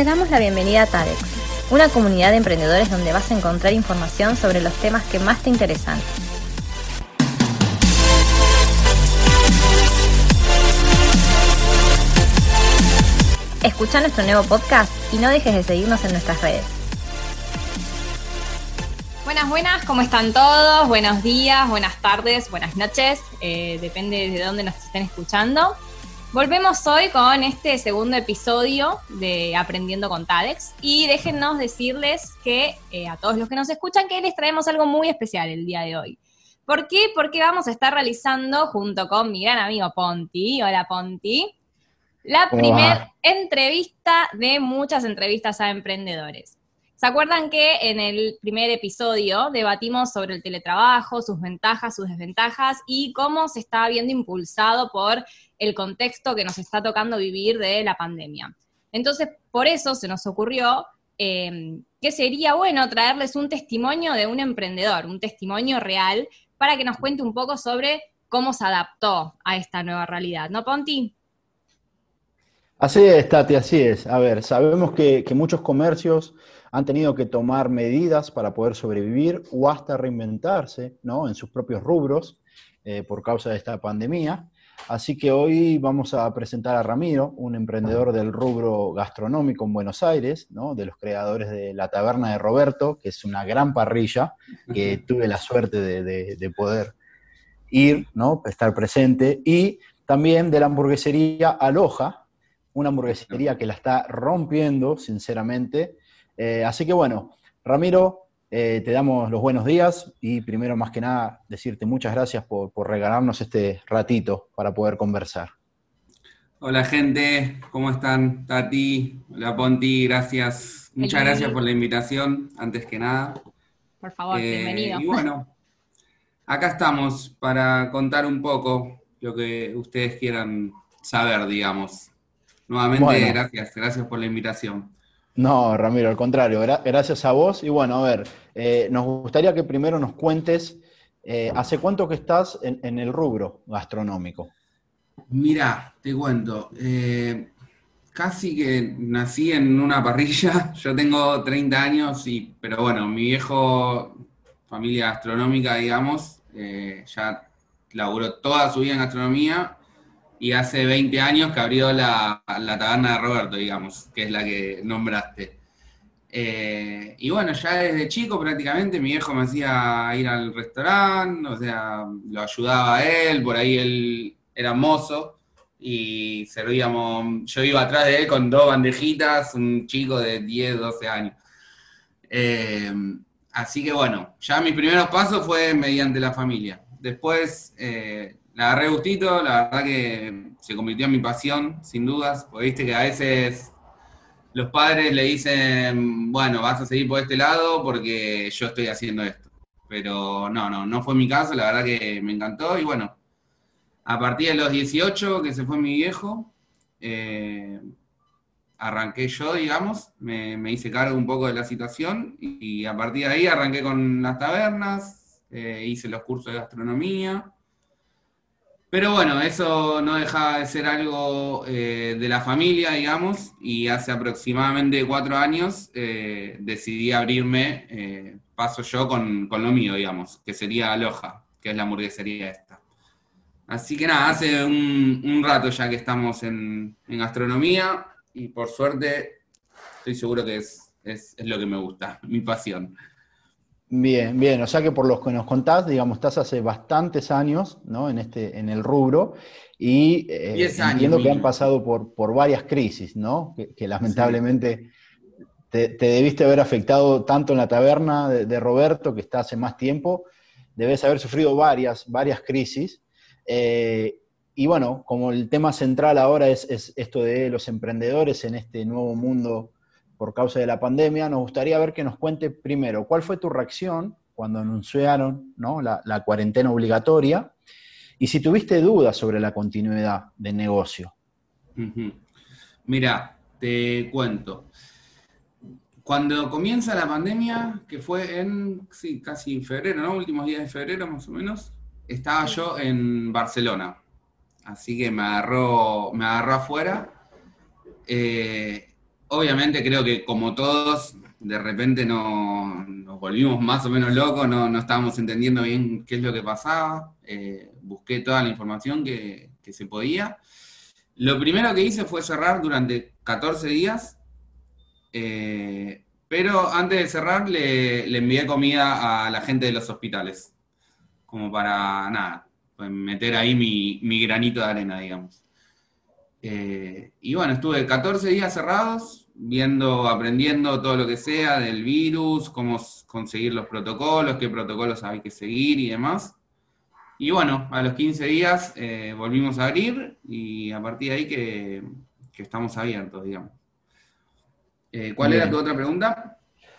Te damos la bienvenida a TADEX, una comunidad de emprendedores donde vas a encontrar información sobre los temas que más te interesan. Escucha nuestro nuevo podcast y no dejes de seguirnos en nuestras redes. Buenas, buenas, ¿cómo están todos? Buenos días, buenas tardes, buenas noches, eh, depende de dónde nos estén escuchando. Volvemos hoy con este segundo episodio de Aprendiendo con TADEX y déjennos decirles que eh, a todos los que nos escuchan que les traemos algo muy especial el día de hoy. ¿Por qué? Porque vamos a estar realizando junto con mi gran amigo Ponti, hola Ponti, la primera entrevista de muchas entrevistas a emprendedores. ¿Se acuerdan que en el primer episodio debatimos sobre el teletrabajo, sus ventajas, sus desventajas y cómo se está viendo impulsado por el contexto que nos está tocando vivir de la pandemia. Entonces, por eso se nos ocurrió em, que sería bueno traerles un testimonio de un emprendedor, un testimonio real, para que nos cuente un poco sobre cómo se adaptó a esta nueva realidad, ¿no, Ponti? Así es, Tati, así es. A ver, sabemos que, muchos comercios han tenido que tomar medidas para poder sobrevivir o hasta reinventarse ¿no? en sus propios rubros eh, por causa de esta pandemia. Así que hoy vamos a presentar a Ramiro, un emprendedor del rubro gastronómico en Buenos Aires, ¿no? de los creadores de La Taberna de Roberto, que es una gran parrilla que tuve la suerte de, poder ir, ¿no? estar presente, y también de la hamburguesería Aloja, una hamburguesería que la está rompiendo, sinceramente. Eh, así que bueno, Ramiro, eh, te damos los buenos días y primero más que nada decirte muchas gracias por, regalarnos este ratito para poder conversar. Hola gente, ¿cómo están? Tati, hola Ponti, gracias. Muchas gracias por la invitación, antes que nada. Por favor, eh, bienvenido. Y bueno, acá estamos para contar un poco lo que ustedes quieran saber, digamos. Nuevamente, gracias, gracias por la invitación. No, Ramiro, al contrario, gracias a vos. Y bueno, a ver, eh, nos gustaría que primero nos cuentes, eh, ¿hace cuánto que estás en, el rubro gastronómico? Mira, te cuento, eh, casi que nací en una parrilla, yo tengo 30 años, y, pero bueno, mi viejo, familia gastronómica, digamos, ya laburó toda su vida en gastronomía y hace 20 años que abrió la, la taberna de Roberto, digamos, que es la que nombraste. Eh, y bueno, ya desde chico prácticamente mi viejo me hacía ir al restaurante, o sea, lo ayudaba a él, por ahí él era mozo y servíamos, yo iba atrás de él con dos bandejitas, un chico de 10, 12 años. Eh, así que bueno, ya mis primeros pasos fue mediante la familia. Después eh, la agarré gustito, la verdad que se convirtió en mi pasión, sin dudas, porque viste que a veces los padres le dicen, bueno, vas a seguir por este lado porque yo estoy haciendo esto. Pero no, no, no fue mi caso, la verdad que me encantó y bueno, a partir de los 18 que se fue mi viejo, eh, arranqué yo, digamos, me, hice cargo un poco de la situación y, a partir de ahí arranqué con las tabernas, eh, hice los cursos de gastronomía pero bueno, eso no deja de ser algo eh, de la familia, digamos, y hace aproximadamente cuatro años eh, decidí abrirme, eh, paso yo con, lo mío, digamos, que sería Aloha, que es la hamburguesería esta. Así que nada, hace un, rato ya que estamos en, gastronomía y por suerte estoy seguro que es, es lo que me gusta, mi pasión. Bien, bien, o sea que por los que nos contás, digamos, estás hace bastantes años, ¿no? En este, en el rubro, y eh, entiendo que han pasado por, por varias crisis, ¿no? Que, lamentablemente te, debiste haber afectado tanto en la taberna de, Roberto, que está hace más tiempo, debes haber sufrido varias, varias crisis. Eh, y bueno, como el tema central ahora es, es esto de los emprendedores en este nuevo mundo por causa de la pandemia, nos gustaría ver que nos cuente primero cuál fue tu reacción cuando anunciaron la, cuarentena obligatoria y si tuviste dudas sobre la continuidad del negocio. Mira, te cuento. Cuando comienza la pandemia, que fue en, sí, casi febrero, ¿no? Últimos días de febrero más o menos, estaba yo en Barcelona. Así que me agarró, me agarró afuera. Eh, obviamente creo que como todos, de repente no, nos volvimos más o menos locos, no, no estábamos entendiendo bien qué es lo que pasaba. Eh, busqué toda la información que, que, se podía. Lo primero que hice fue cerrar durante 14 días, eh, pero antes de cerrar le, le, envié comida a la gente de los hospitales, como para, nada, meter ahí mi, mi granito de arena, digamos. Eh, y bueno, estuve 14 días cerrados, viendo, aprendiendo todo lo que sea del virus, cómo conseguir los protocolos, qué protocolos hay que seguir y demás. Y bueno, a los 15 días eh, volvimos a abrir y a partir de ahí que, que estamos abiertos, digamos. Eh, ¿Cuál Bien. era tu otra pregunta?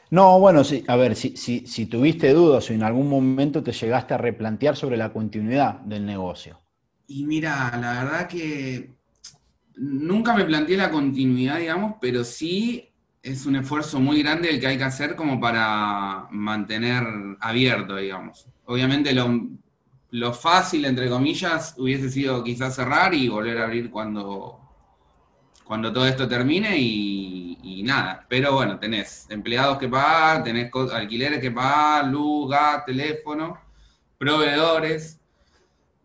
No, bueno, sí, a ver, si, si, si tuviste dudas o en algún momento te llegaste a replantear sobre la continuidad del negocio. Y mira, la verdad que nunca me planteé la continuidad, digamos, pero sí es un esfuerzo muy grande el que hay que hacer como para mantener abierto, digamos. Obviamente lo, lo fácil, entre comillas, hubiese sido quizás cerrar y volver a abrir cuando, cuando todo esto termine y, y, nada. Pero bueno, tenés empleados que pagar, tenés alquileres que pagar, luz, gas, teléfono, proveedores.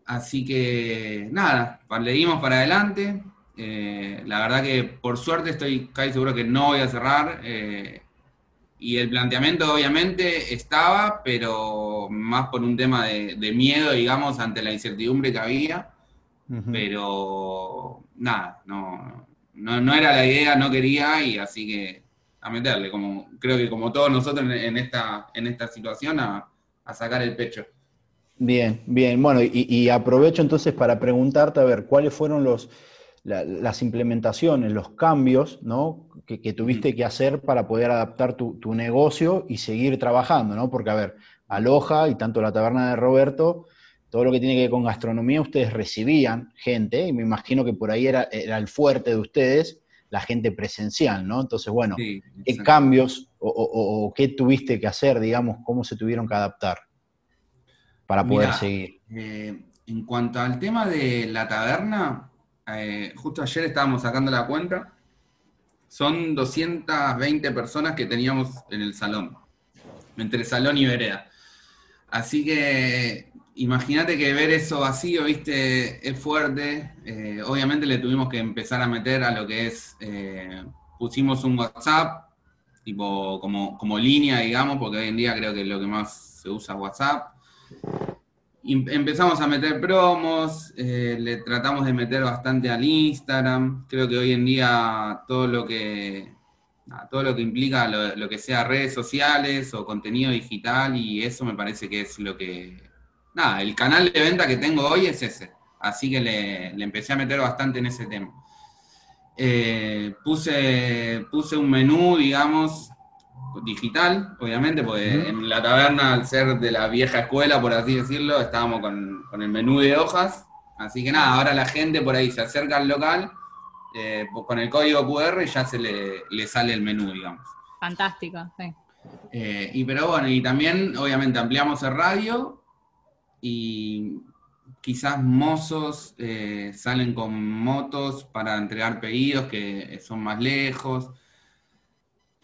Así que nada, le dimos para adelante. Eh, la verdad que por suerte estoy casi seguro que no voy a cerrar. Eh, y el planteamiento obviamente estaba, pero más por un tema de, de miedo, digamos, ante la incertidumbre que había. Uh -huh. Pero nada, no, no, no, era la idea, no quería y así que a meterle, como creo que como todos nosotros en, en esta, en esta situación, a, a, sacar el pecho. Bien, bien. Bueno, y, y aprovecho entonces para preguntarte, a ver, ¿cuáles fueron los la, las implementaciones, los cambios ¿no? que, que, tuviste que hacer para poder adaptar tu, tu, negocio y seguir trabajando, ¿no? Porque, a ver, Aloja y tanto la taberna de Roberto, todo lo que tiene que ver con gastronomía, ustedes recibían gente, y me imagino que por ahí era, era el fuerte de ustedes, la gente presencial, ¿no? Entonces, bueno, sí, ¿qué cambios o, o, o, qué tuviste que hacer, digamos, cómo se tuvieron que adaptar para poder seguir? Eh, en cuanto al tema de la taberna, eh, justo ayer estábamos sacando la cuenta, son 220 personas que teníamos en el salón, entre salón y vereda. Así que imagínate que ver eso vacío, viste, es fuerte. Eh, obviamente le tuvimos que empezar a meter a lo que es, eh, pusimos un WhatsApp, tipo como, como línea, digamos, porque hoy en día creo que es lo que más se usa WhatsApp empezamos a meter promos, eh, le tratamos de meter bastante al Instagram. Creo que hoy en día todo lo que todo lo que implica lo, lo, que sea redes sociales o contenido digital y eso me parece que es lo que nada, el canal de venta que tengo hoy es ese. Así que le, le empecé a meter bastante en ese tema. Eh, puse, puse un menú, digamos, digital, obviamente, porque uh -huh. en la taberna, al ser de la vieja escuela, por así decirlo, estábamos con, con, el menú de hojas. Así que nada, ahora la gente por ahí se acerca al local, eh, pues con el código QR ya se le, le, sale el menú, digamos. Fantástico, sí. Eh, y pero bueno, y también obviamente ampliamos el radio y quizás mozos eh, salen con motos para entregar pedidos que son más lejos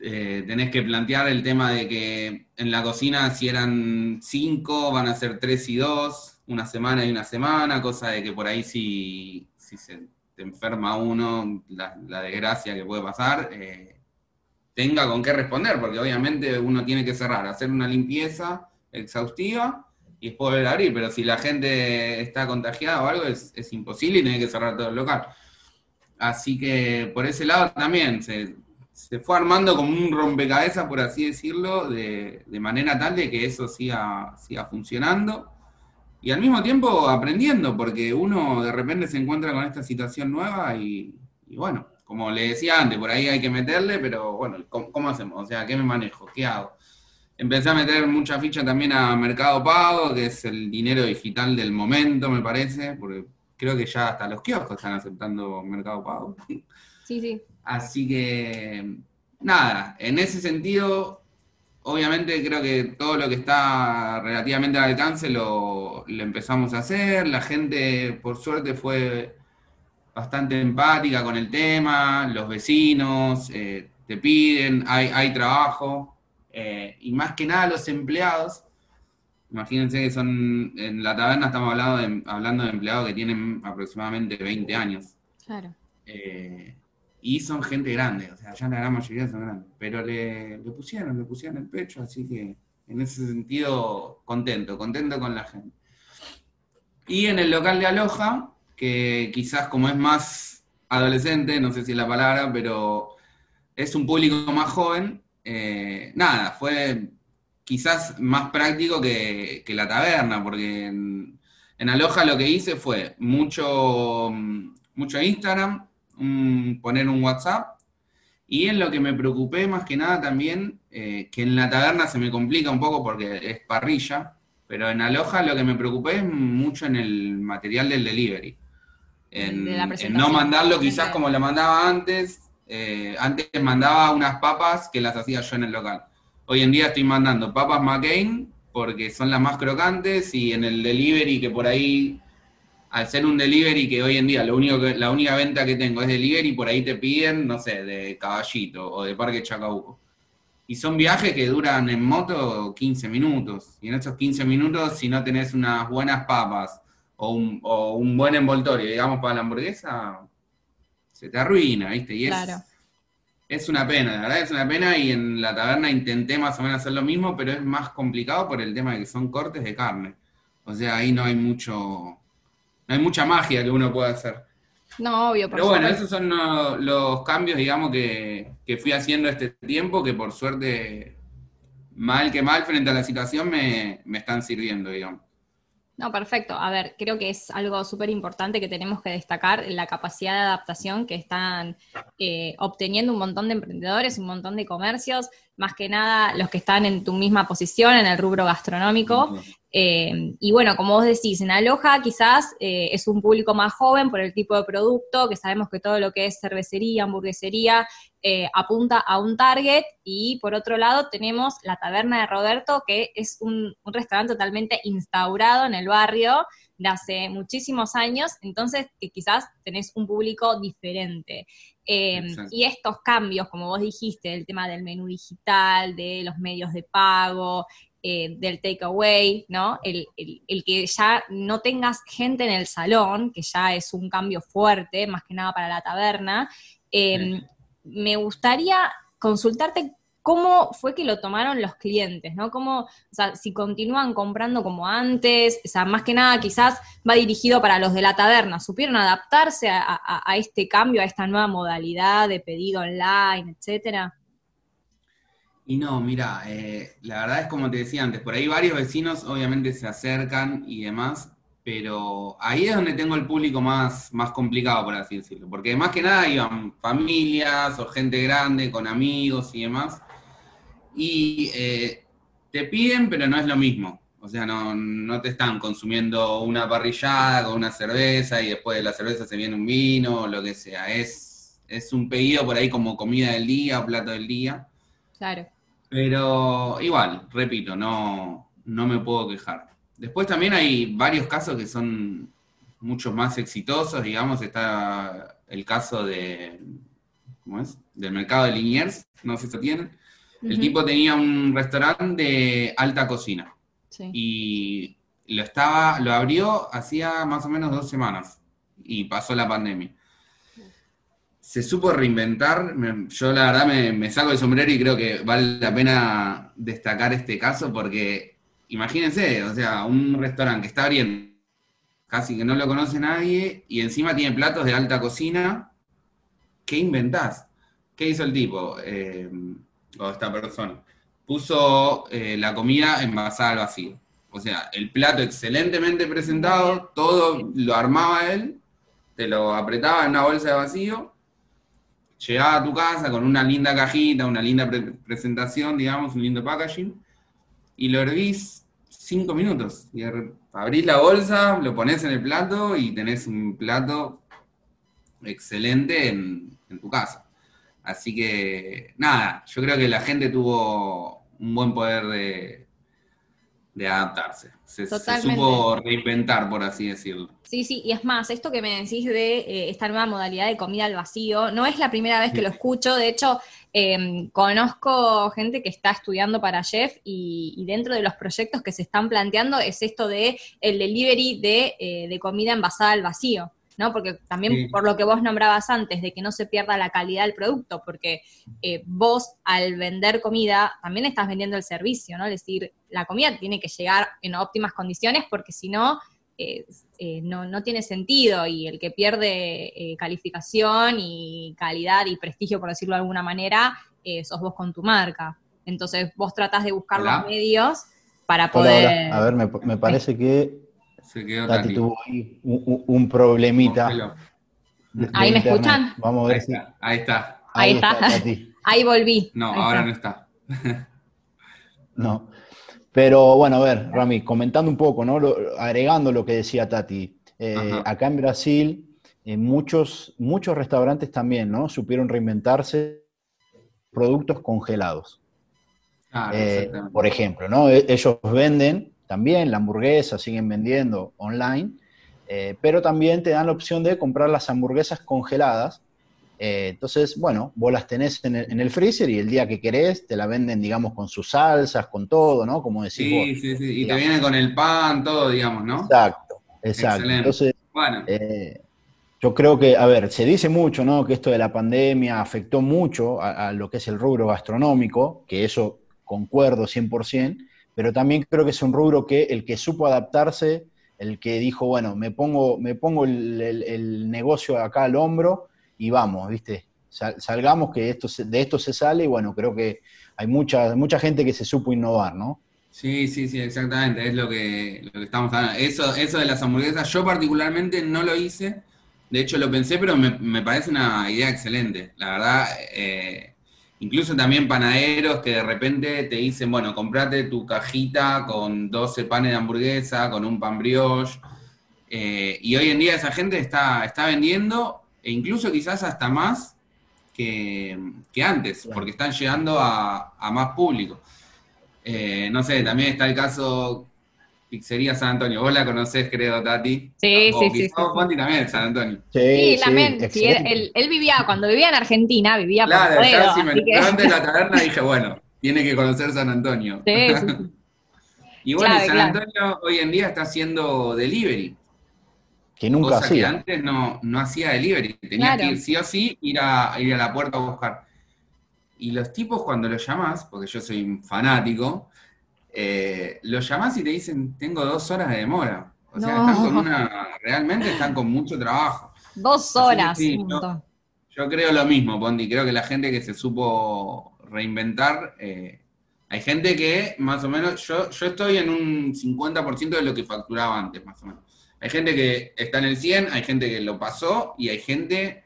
eh, tenés que plantear el tema de que en la cocina si eran cinco, van a ser tres y dos, una semana y una semana, cosa de que por ahí si, si se te enferma uno, la, desgracia que puede pasar, eh, tenga con qué responder, porque obviamente uno tiene que cerrar, hacer una limpieza exhaustiva y después volver a abrir, pero si la gente está contagiada o algo, es, es imposible y tiene que cerrar todo el local. Así que por ese lado también se, se fue armando como un rompecabezas, por así decirlo, de, de, manera tal de que eso siga, siga funcionando. Y al mismo tiempo aprendiendo, porque uno de repente se encuentra con esta situación nueva y, bueno, como le decía antes, por ahí hay que meterle, pero bueno, ¿cómo, ¿cómo, hacemos? O sea, ¿qué me manejo? ¿Qué hago? Empecé a meter mucha ficha también a Mercado Pago, que es el dinero digital del momento, me parece, porque creo que ya hasta los kioscos están aceptando Mercado Pago. Sí, sí. Así que, nada, en ese sentido, obviamente creo que todo lo que está relativamente al alcance lo, lo empezamos a hacer. La gente, por suerte, fue bastante empática con el tema, los vecinos, eh, te piden, hay, hay trabajo, eh, y más que nada los empleados, imagínense que son, en la taberna estamos hablando de, hablando de empleados que tienen aproximadamente 20 años. Claro. Eh, y son gente grande, o sea, ya la gran mayoría son grandes, pero le, le pusieron, le pusieron el pecho, así que en ese sentido, contento, contento con la gente. Y en el local de Aloja, que quizás como es más adolescente, no sé si es la palabra, pero es un público más joven, eh, nada, fue quizás más práctico que, la taberna, porque en, en, Aloha lo que hice fue mucho, mucho Instagram, poner un WhatsApp, y en lo que me preocupé más que nada también, eh, que en la taberna se me complica un poco porque es parrilla, pero en Aloha lo que me preocupé es mucho en el material del delivery. En, en no mandarlo quizás como lo mandaba antes, eh, antes mandaba unas papas que las hacía yo en el local. Hoy en día estoy mandando papas McCain porque son las más crocantes y en el delivery que por ahí, al ser un delivery que hoy en día lo único que, la única venta que tengo es delivery, por ahí te piden, no sé, de Caballito o de Parque Chacabuco. Y son viajes que duran en moto 15 minutos. Y en esos 15 minutos, si no tenés unas buenas papas o un, o un buen envoltorio, digamos, para la hamburguesa, se te arruina, ¿viste? Y es, es una pena, la verdad es una pena y en la taberna intenté más o menos hacer lo mismo, pero es más complicado por el tema de que son cortes de carne. O sea, ahí no hay mucho, no hay mucha magia que uno pueda hacer. No, obvio. Pero bueno, esos son los, cambios, digamos, que, fui haciendo este tiempo, que por suerte, mal que mal, frente a la situación, me, me están sirviendo, digamos. No, perfecto. A ver, creo que es algo súper importante que tenemos que destacar, la capacidad de adaptación que están eh, obteniendo un montón de emprendedores, un montón de comercios, más que nada los que están en tu misma posición en el rubro gastronómico. Eh, y bueno, como vos decís, en Aloha quizás eh, es un público más joven por el tipo de producto, que sabemos que todo lo que es cervecería, hamburguesería, eh, apunta a un target. Y por otro lado tenemos la Taberna de Roberto, que es un, restaurante totalmente instaurado en el barrio de hace muchísimos años, entonces que quizás tenés un público diferente. Y estos cambios, como vos dijiste, el tema del menú digital, de los medios de pago, eh, del takeaway, ¿no? El, que ya no tengas gente en el salón, que ya es un cambio fuerte, más que nada para la taberna. Em, me gustaría consultarte cómo fue que lo tomaron los clientes, ¿no? Cómo, o sea, si continúan comprando como antes, o sea, más que nada quizás va dirigido para los de la taberna, ¿supieron adaptarse a, este cambio, a esta nueva modalidad de pedido online, etcétera? Y no, mira, eh, la verdad es como te decía antes, por ahí varios vecinos obviamente se acercan y demás, pero ahí es donde tengo el público más, más complicado, por así decirlo, porque más que nada iban familias o gente grande con amigos y demás, y eh, te piden, pero no es lo mismo. O sea, no, no te están consumiendo una parrillada con una cerveza y después de la cerveza se viene un vino o lo que sea. Es, es un pedido por ahí como comida del día o plato del día. Claro. Pero igual, repito, no, no me puedo quejar. Después también hay varios casos que son mucho más exitosos, digamos, está el caso de, ¿cómo es? Del mercado de Liniers, no sé si lo tienen. El tipo tenía un restaurante de alta cocina. Y lo estaba, lo abrió hacía más o menos dos semanas. Y pasó la pandemia se supo reinventar. yo la verdad me, saco el sombrero y creo que vale la pena destacar este caso porque imagínense, o sea, un restaurante que está abriendo, casi que no lo conoce nadie y encima tiene platos de alta cocina. ¿Qué inventás? ¿Qué hizo el tipo eh, o esta persona? Puso eh, la comida envasada al vacío. O sea, el plato excelentemente presentado, todo lo armaba él, te lo apretaba en una bolsa de vacío llegaba a tu casa con una linda cajita, una linda presentación, digamos, un lindo packaging, y lo hervís cinco minutos. Y abrís la bolsa, lo pones en el plato y tenés un plato excelente en, tu casa. Así que, nada, yo creo que la gente tuvo un buen poder de, de adaptarse. Se, supo reinventar, por así decirlo. Sí, sí, y es más, esto que me decís de eh, esta nueva modalidad de comida al vacío, no es la primera vez que lo escucho, de hecho, em, conozco gente que está estudiando para chef y, dentro de los proyectos que se están planteando es esto de el delivery de, eh, de comida envasada al vacío. ¿No? Porque también por lo que vos nombrabas antes, de que no se pierda la calidad del producto, porque eh, vos al vender comida también estás vendiendo el servicio, ¿no? Es decir, la comida tiene que llegar en óptimas condiciones porque si no, eh, eh, no, tiene sentido y el que pierde calificación y calidad y prestigio, por decirlo de alguna manera, sos vos con tu marca. Entonces vos tratás de buscar los medios para poder... A ver, me parece que se quedó Tati. tuvo ahí un, problemita. ¿Ahí me escuchan? Vamos a ver ahí si. Está, ahí está. Ahí, está. ahí volví. No, ahora no está. no. Pero bueno, a ver, Rami, comentando un poco, ¿no? agregando lo que decía Tati. Eh, acá en Brasil, eh, muchos, muchos restaurantes también, ¿no? Supieron reinventarse productos congelados. Eh, por ejemplo, ¿no? E, ellos venden también la hamburguesa, siguen vendiendo online, eh, pero también te dan la opción de comprar las hamburguesas congeladas. Eh, entonces, bueno, vos las tenés en el, freezer y el día que querés te la venden, digamos, con sus salsas, con todo, ¿no? Como decís sí, Sí, sí, y te vienen con el pan, todo, digamos, ¿no? Exacto, exacto. Entonces, bueno. Eh, yo creo que, a ver, se dice mucho, ¿no? Que esto de la pandemia afectó mucho a, a lo que es el rubro gastronómico, que eso concuerdo 100%, pero también creo que es un rubro que el que supo adaptarse, el que dijo, bueno, me pongo, me pongo el, negocio acá al hombro y vamos, ¿viste? salgamos que esto de esto se sale y bueno, creo que hay mucha, mucha gente que se supo innovar, ¿no? Sí, sí, sí, exactamente, es lo que, lo que estamos hablando. Eso, eso de las hamburguesas, yo particularmente no lo hice, de hecho lo pensé, pero me, me parece una idea excelente. La verdad, eh, Incluso también panaderos que de repente te dicen, bueno, comprate tu cajita con 12 panes de hamburguesa, con un pan brioche. Eh, y hoy en día esa gente está, está vendiendo, e incluso quizás hasta más que, antes, porque están llegando a, más público. Eh, no sé, también está el caso Pizzería San Antonio. Vos la conocés, creo, Tati. Sí, sí, sí. Ponti también, San Antonio. Sí, también. él, vivía, cuando vivía en Argentina, vivía por Claro, ya si me que... antes de la taberna dije, bueno, tiene que conocer San Antonio. Sí, y bueno, San Antonio hoy en día está haciendo delivery. Que nunca cosa hacía. que antes no, no hacía delivery. Tenía que ir sí o sí, ir a, ir a la puerta a buscar. Y los tipos cuando los llamas, porque yo soy un fanático, eh, lo llamás y te dicen, tengo dos horas de demora. O sea, están con una, realmente están con mucho trabajo. Dos horas. yo, creo lo mismo, Pondi. Creo que la gente que se supo reinventar, eh, hay gente que más o menos, yo, yo estoy en un 50% de lo que facturaba antes, más o menos. Hay gente que está en el 100, hay gente que lo pasó y hay gente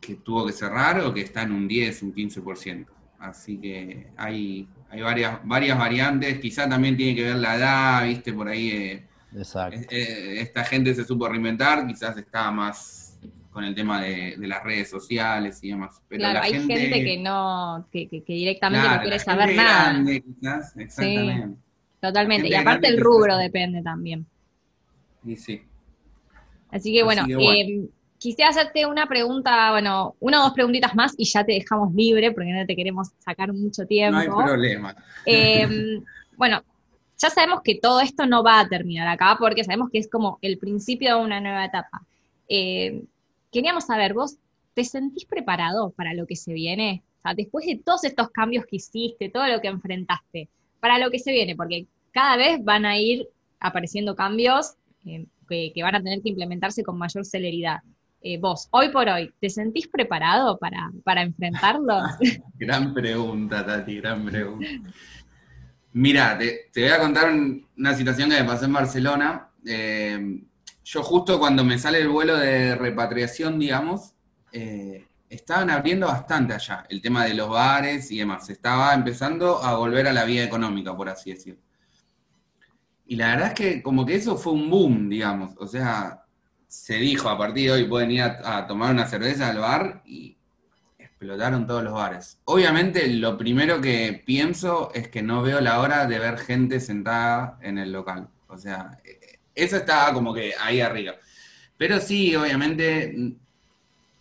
que tuvo que cerrar o que está en un 10, un 15%. Así que hay, hay varias, varias variantes, quizá también tiene que ver la edad, viste, por ahí eh, eh, esta gente se supo reinventar, quizás está más con el tema de, las redes sociales y demás. Pero claro, hay gente, que no, que, directamente no quiere saber nada. exactamente. totalmente, y aparte el rubro depende también. Y sí. Así que bueno, eh, quisiera hacerte una pregunta, bueno, una o dos preguntitas más y ya te dejamos libre porque no te queremos sacar mucho tiempo. No hay problema. Em, bueno, ya sabemos que todo esto no va a terminar acá porque sabemos que es como el principio de una nueva etapa. Em, queríamos saber, ¿vos te sentís preparado para lo que se viene? O sea, después de todos estos cambios que hiciste, todo lo que enfrentaste, para lo que se viene, porque cada vez van a ir apareciendo cambios em, que, que, van a tener que implementarse con mayor celeridad. Eh, vos, hoy por hoy, ¿te sentís preparado para, para enfrentarlo? gran pregunta, Tati, gran pregunta. Mira, te, voy a contar una situación que me pasó en Barcelona. Eh, yo justo cuando me sale el vuelo de repatriación, digamos, eh, estaban abriendo bastante allá el tema de los bares y demás. Estaba empezando a volver a la vida económica, por así decirlo. Y la verdad es que como que eso fue un boom, digamos. O sea, se dijo a partir de hoy pueden ir a, tomar una cerveza al bar y explotaron todos los bares. Obviamente lo primero que pienso es que no veo la hora de ver gente sentada en el local. O sea, eso está como que ahí arriba. Pero sí, obviamente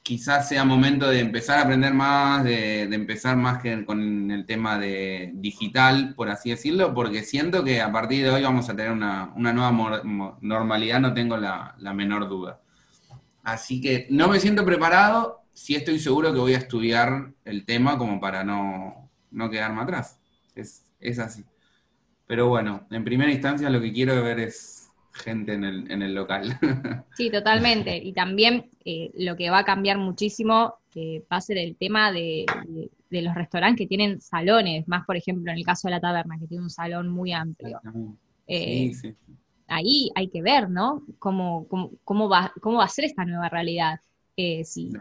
quizás sea momento de empezar a aprender más, de, empezar más que con el tema de digital, por así decirlo, porque siento que a partir de hoy vamos a tener una, nueva normalidad, no tengo la, menor duda. Así que no me siento preparado, sí estoy seguro que voy a estudiar el tema como para no, quedarme atrás. Es, es así. Pero bueno, en primera instancia lo que quiero ver es gente en el, en el local. Sí, totalmente. Y también eh, lo que va a cambiar muchísimo eh, va a ser el tema de, los restaurantes que tienen salones, más por ejemplo en el caso de la taberna, que tiene un salón muy amplio. Eh, ahí hay que ver, ¿no? Cómo, cómo, va, cómo va a ser esta nueva realidad. si,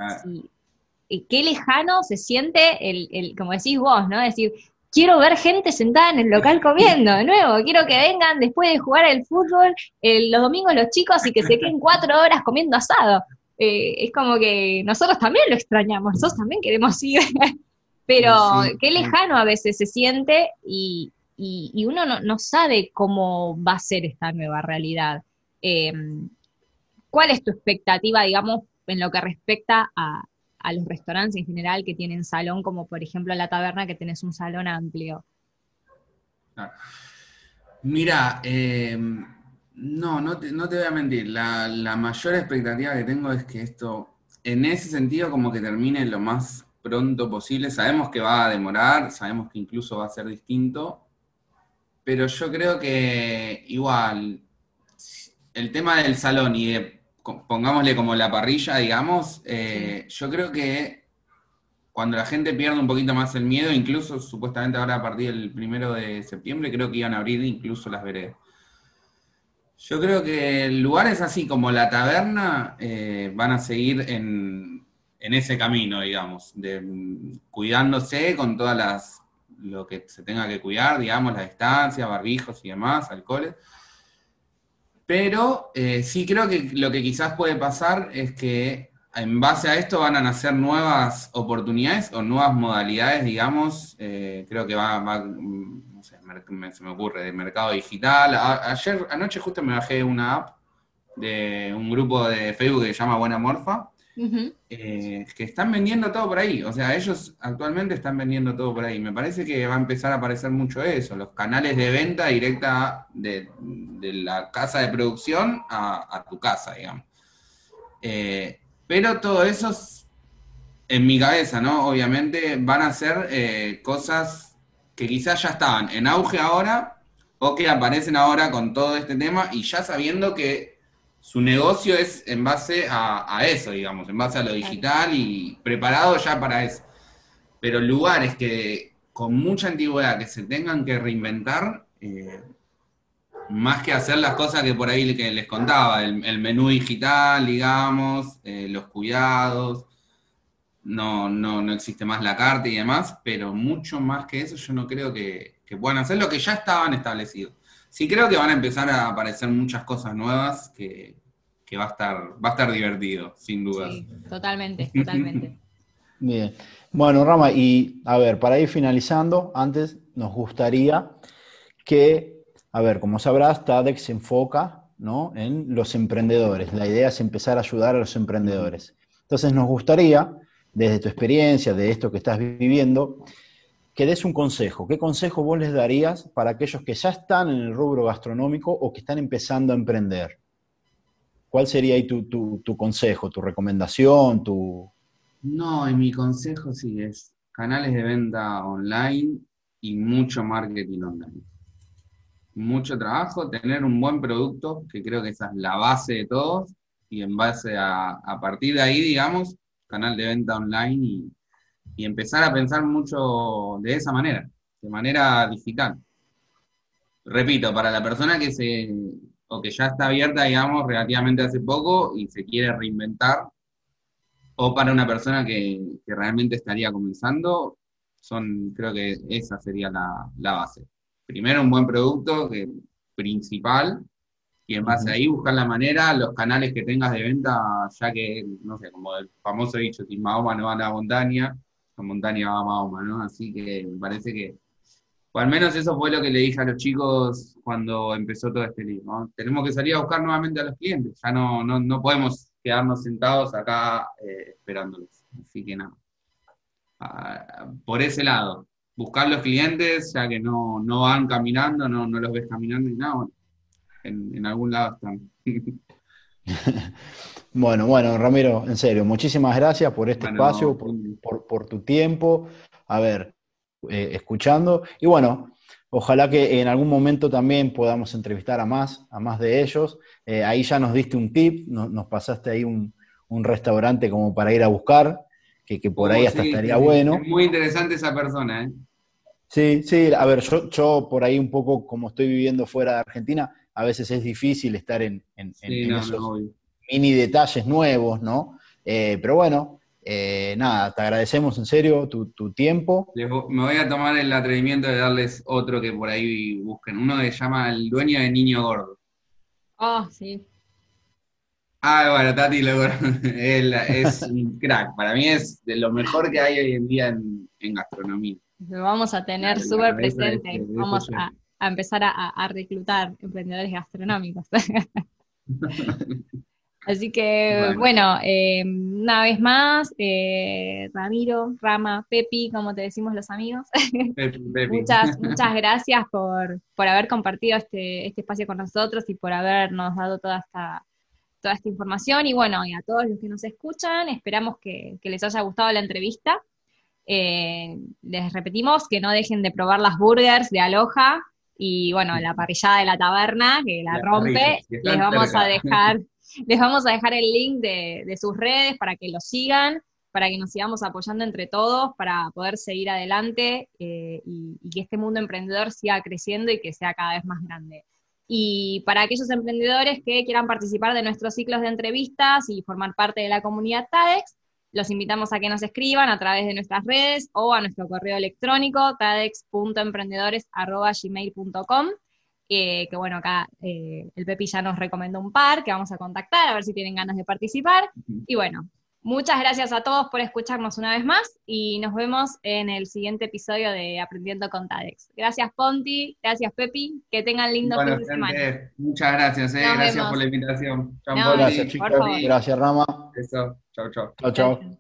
qué lejano se siente el, el, como decís vos, ¿no? Es decir, quiero ver gente sentada en el local comiendo, de nuevo, quiero que vengan después de jugar el fútbol los domingos los chicos y que se queden cuatro horas comiendo asado. Eh, es como que nosotros también lo extrañamos, nosotros también queremos ir, pero qué lejano a veces se siente y, uno no, sabe cómo va a ser esta nueva realidad. Em, ¿Cuál es tu expectativa, digamos, en lo que respecta a, a los restaurantes en general que tienen salón, como por ejemplo la taberna que tenés un salón amplio? Mira, eh, no, no te, voy a mentir. La, mayor expectativa que tengo es que esto, en ese sentido, como que termine lo más pronto posible. Sabemos que va a demorar, sabemos que incluso va a ser distinto, pero yo creo que igual el tema del salón y de pongámosle como la parrilla, digamos, eh, yo creo que cuando la gente pierde un poquito más el miedo, incluso supuestamente ahora a partir del primero de septiembre, creo que iban a abrir incluso las veredas. Yo creo que lugares así como la taberna eh, van a seguir en, en, ese camino, digamos, de, cuidándose con todas las lo que se tenga que cuidar, digamos, la distancia, barbijos y demás, alcoholes pero eh, sí creo que lo que quizás puede pasar es que en base a esto van a nacer nuevas oportunidades o nuevas modalidades, digamos. Eh, creo que va, no sé, se me ocurre, de mercado digital. ayer, anoche justo me bajé una app de un grupo de Facebook que se llama Buena Morfa, eh, que están vendiendo todo por ahí. O sea, ellos actualmente están vendiendo todo por ahí. Me parece que va a empezar a aparecer mucho eso, los canales de venta directa de, la casa de producción a, tu casa, digamos. Eh, pero todo eso, en mi cabeza, ¿no? Obviamente van a ser eh, cosas que quizás ya estaban en auge ahora o que aparecen ahora con todo este tema y ya sabiendo que su negocio es en base a, eso, digamos, en base a lo digital y preparado ya para eso. Pero lugares que con mucha antigüedad que se tengan que reinventar, eh, más que hacer las cosas que por ahí que les contaba, el, menú digital, digamos, eh, los cuidados, no, no, no existe más la carta y demás, pero mucho más que eso yo no creo que, que puedan hacer lo que ya estaban establecidos sí creo que van a empezar a aparecer muchas cosas nuevas que, va, a estar, va a estar divertido, sin duda. Sí, totalmente, totalmente. Bien. Bueno, Rama, y a ver, para ir finalizando, antes nos gustaría que, a ver, como sabrás, TADEX se enfoca ¿no? en los emprendedores. La idea es empezar a ayudar a los emprendedores. Entonces nos gustaría, desde tu experiencia, de esto que estás viviendo, que des un consejo. ¿Qué consejo vos les darías para aquellos que ya están en el rubro gastronómico o que están empezando a emprender? ¿Cuál sería ahí tu, consejo, tu recomendación, tu... No, en mi consejo sí es canales de venta online y mucho marketing online. Mucho trabajo, tener un buen producto, que creo que esa es la base de todos, y en base a, a partir de ahí, digamos, canal de venta online y, y empezar a pensar mucho de esa manera, de manera digital. Repito, para la persona que se, o que ya está abierta, digamos, relativamente hace poco y se quiere reinventar, o para una persona que, realmente estaría comenzando, son, creo que esa sería la, base. Primero un buen producto que, principal, y en base a ahí buscar la manera, los canales que tengas de venta, ya que, no sé, como el famoso dicho, si Mahoma no va a la montaña, la montaña va a Mahoma, ¿no? Así que me parece que, o al menos eso fue lo que le dije a los chicos cuando empezó todo este ¿no? Tenemos que salir a buscar nuevamente a los clientes, ya no, no, no podemos quedarnos sentados acá eh, esperándolos. Así que nada, ah, por ese lado, buscar los clientes, ya que no, no van caminando, no, no los ves caminando y nada, bueno, en, en algún lado están. Bueno, bueno, Ramiro, en serio, muchísimas gracias por este espacio, por, tu tiempo, a ver, eh, escuchando. Y bueno, ojalá que en algún momento también podamos entrevistar a más, a más de ellos. Eh, ahí ya nos diste un tip, nos pasaste ahí un, restaurante como para ir a buscar, que, por ahí oh, hasta estaría bueno. Es muy interesante esa persona, ¿eh? Sí, sí, a ver, yo, yo por ahí un poco como estoy viviendo fuera de Argentina, a veces es difícil estar en, en, esos mini detalles nuevos, ¿no? Eh, pero bueno, eh, nada, te agradecemos en serio tu, tiempo. me voy a tomar el atrevimiento de darles otro que por ahí busquen. Uno que se llama El dueño de Niño Gordo. Ah, sí. Ah, bueno, Tati él es un crack. Para mí es de lo mejor que hay hoy en día en, gastronomía. Lo vamos a tener súper presente. vamos a, empezar a reclutar emprendedores gastronómicos. Así que, bueno, eh, una vez más, eh, Ramiro, Rama, Pepi, como te decimos los amigos, muchas, muchas gracias por, haber compartido este, este, espacio con nosotros y por habernos dado toda esta, toda esta información. Y bueno, y a todos los que nos escuchan, esperamos que, les haya gustado la entrevista. Eh, les repetimos que no dejen de probar las burgers de Aloha y bueno, la parrillada de la taberna, que la, rompe. les vamos a dejar les vamos a dejar el link de, sus redes para que lo sigan, para que nos sigamos apoyando entre todos, para poder seguir adelante eh, y, que este mundo emprendedor siga creciendo y que sea cada vez más grande. Y para aquellos emprendedores que quieran participar de nuestros ciclos de entrevistas y formar parte de la comunidad TADEX, los invitamos a que nos escriban a través de nuestras redes o a nuestro correo electrónico tadex.emprendedores.gmail.com que bueno, acá eh, el Pepi ya nos recomendó un par que vamos a contactar a ver si tienen ganas de participar. Y bueno, muchas gracias a todos por escucharnos una vez más y nos vemos en el siguiente episodio de Aprendiendo con Tadex. Gracias Ponti, gracias Pepi, que tengan lindo fin de semana. Muchas gracias, eh, gracias por la invitación. gracias chicos, gracias Rama. Eso, chao, chao. Chao, chao.